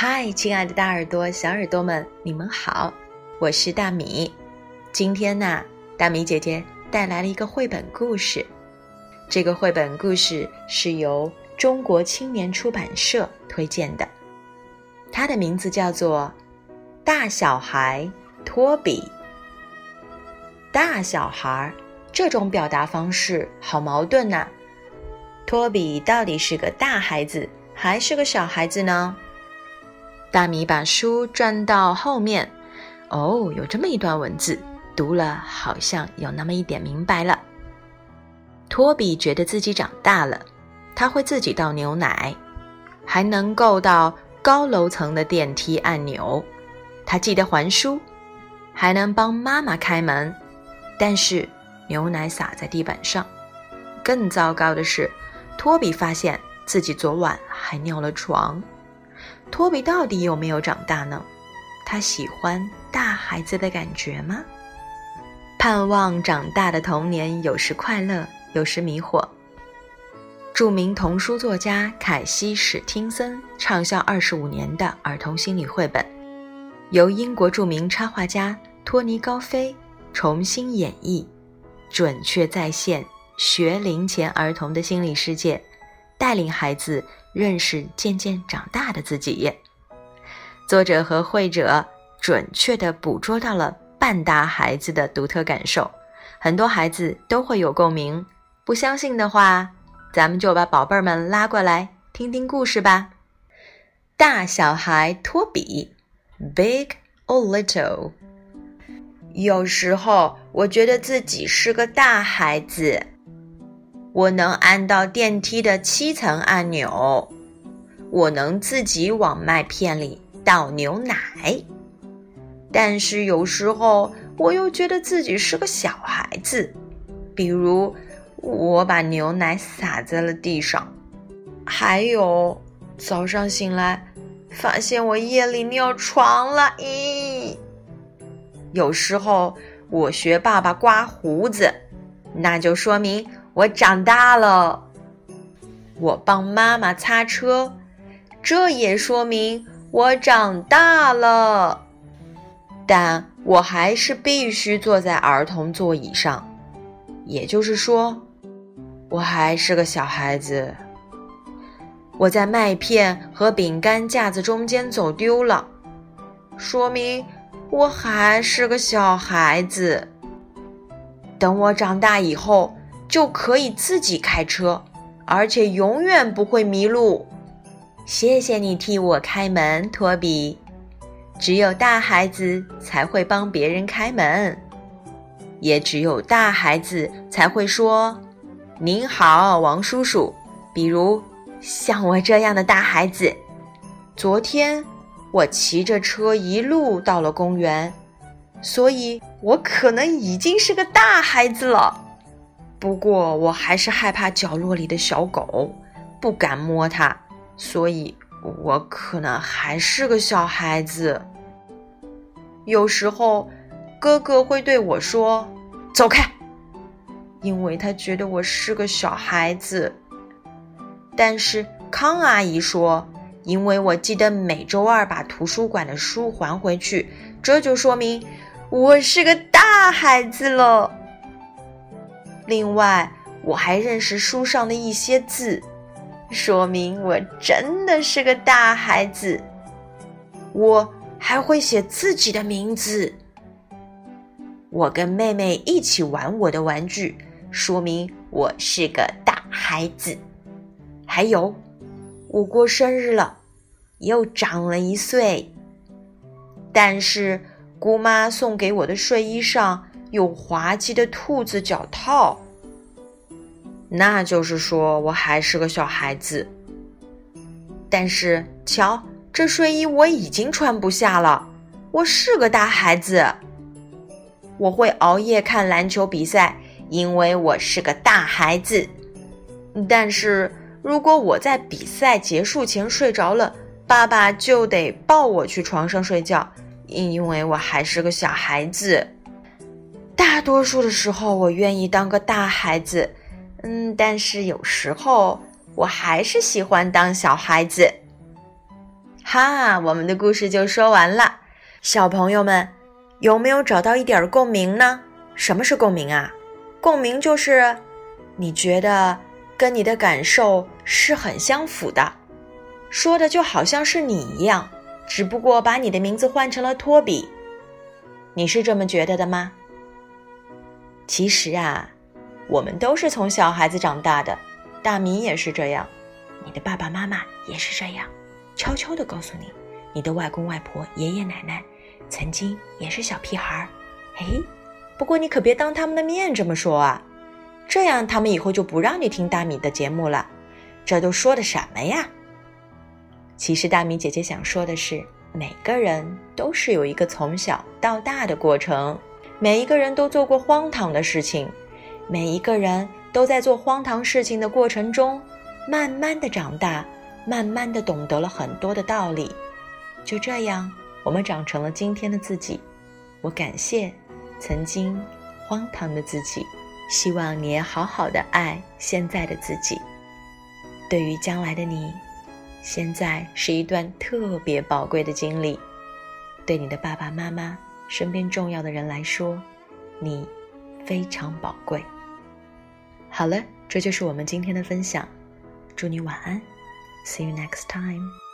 嗨，亲爱的大耳朵、小耳朵们，你们好，我是大米。今天呢，大米姐姐带来了一个绘本故事。这个绘本故事是由中国青年出版社推荐的，它的名字叫做《大小孩托比》。大小孩儿这种表达方式好矛盾呐。托比到底是个大孩子还是个小孩子呢？大米把书转到后面，哦，有这么一段文字，读了好像有那么一点明白了。托比觉得自己长大了，他会自己倒牛奶，还能够到高楼层的电梯按钮，他记得还书，还能帮妈妈开门。但是牛奶洒在地板上，更糟糕的是，托比发现自己昨晚还尿了床。托比到底有没有长大呢？他喜欢大孩子的感觉吗？盼望长大的童年有时快乐，有时迷惑。著名童书作家凯西·史汀森畅销二十五年的儿童心理绘本，由英国著名插画家托尼·高飞重新演绎，准确再现学龄前儿童的心理世界，带领孩子。认识渐渐长大的自己。作者和绘者准确地捕捉到了半大孩子的独特感受，很多孩子都会有共鸣。不相信的话，咱们就把宝贝儿们拉过来听听故事吧。大小孩托比，Big or Little。有时候我觉得自己是个大孩子。我能按到电梯的七层按钮，我能自己往麦片里倒牛奶，但是有时候我又觉得自己是个小孩子，比如我把牛奶洒在了地上，还有早上醒来发现我夜里尿床了，咦？有时候我学爸爸刮胡子，那就说明。我长大了，我帮妈妈擦车，这也说明我长大了。但我还是必须坐在儿童座椅上，也就是说，我还是个小孩子。我在麦片和饼干架子中间走丢了，说明我还是个小孩子。等我长大以后。就可以自己开车，而且永远不会迷路。谢谢你替我开门，托比。只有大孩子才会帮别人开门，也只有大孩子才会说“您好，王叔叔”。比如像我这样的大孩子，昨天我骑着车一路到了公园，所以我可能已经是个大孩子了。不过我还是害怕角落里的小狗，不敢摸它，所以我可能还是个小孩子。有时候，哥哥会对我说：“走开”，因为他觉得我是个小孩子。但是康阿姨说：“因为我记得每周二把图书馆的书还回去，这就说明我是个大孩子了。”另外，我还认识书上的一些字，说明我真的是个大孩子。我还会写自己的名字。我跟妹妹一起玩我的玩具，说明我是个大孩子。还有，我过生日了，又长了一岁。但是，姑妈送给我的睡衣上。有滑稽的兔子脚套，那就是说我还是个小孩子。但是，瞧，这睡衣我已经穿不下了，我是个大孩子。我会熬夜看篮球比赛，因为我是个大孩子。但是如果我在比赛结束前睡着了，爸爸就得抱我去床上睡觉，因为我还是个小孩子。大多数的时候，我愿意当个大孩子，嗯，但是有时候我还是喜欢当小孩子。哈，我们的故事就说完了。小朋友们，有没有找到一点共鸣呢？什么是共鸣啊？共鸣就是你觉得跟你的感受是很相符的，说的就好像是你一样，只不过把你的名字换成了托比。你是这么觉得的吗？其实啊，我们都是从小孩子长大的，大米也是这样，你的爸爸妈妈也是这样，悄悄地告诉你，你的外公外婆、爷爷奶奶曾经也是小屁孩儿，嘿。不过你可别当他们的面这么说啊，这样他们以后就不让你听大米的节目了。这都说的什么呀？其实大米姐姐想说的是，每个人都是有一个从小到大的过程，每一个人都做过荒唐的事情，每一个人都在做荒唐事情的过程中，慢慢的长大，慢慢的懂得了很多的道理。就这样，我们长成了今天的自己。我感谢。曾经荒唐的自己，希望你也好好的爱现在的自己。对于将来的你，现在是一段特别宝贵的经历。对你的爸爸妈妈、身边重要的人来说，你非常宝贵。好了，这就是我们今天的分享。祝你晚安，See you next time。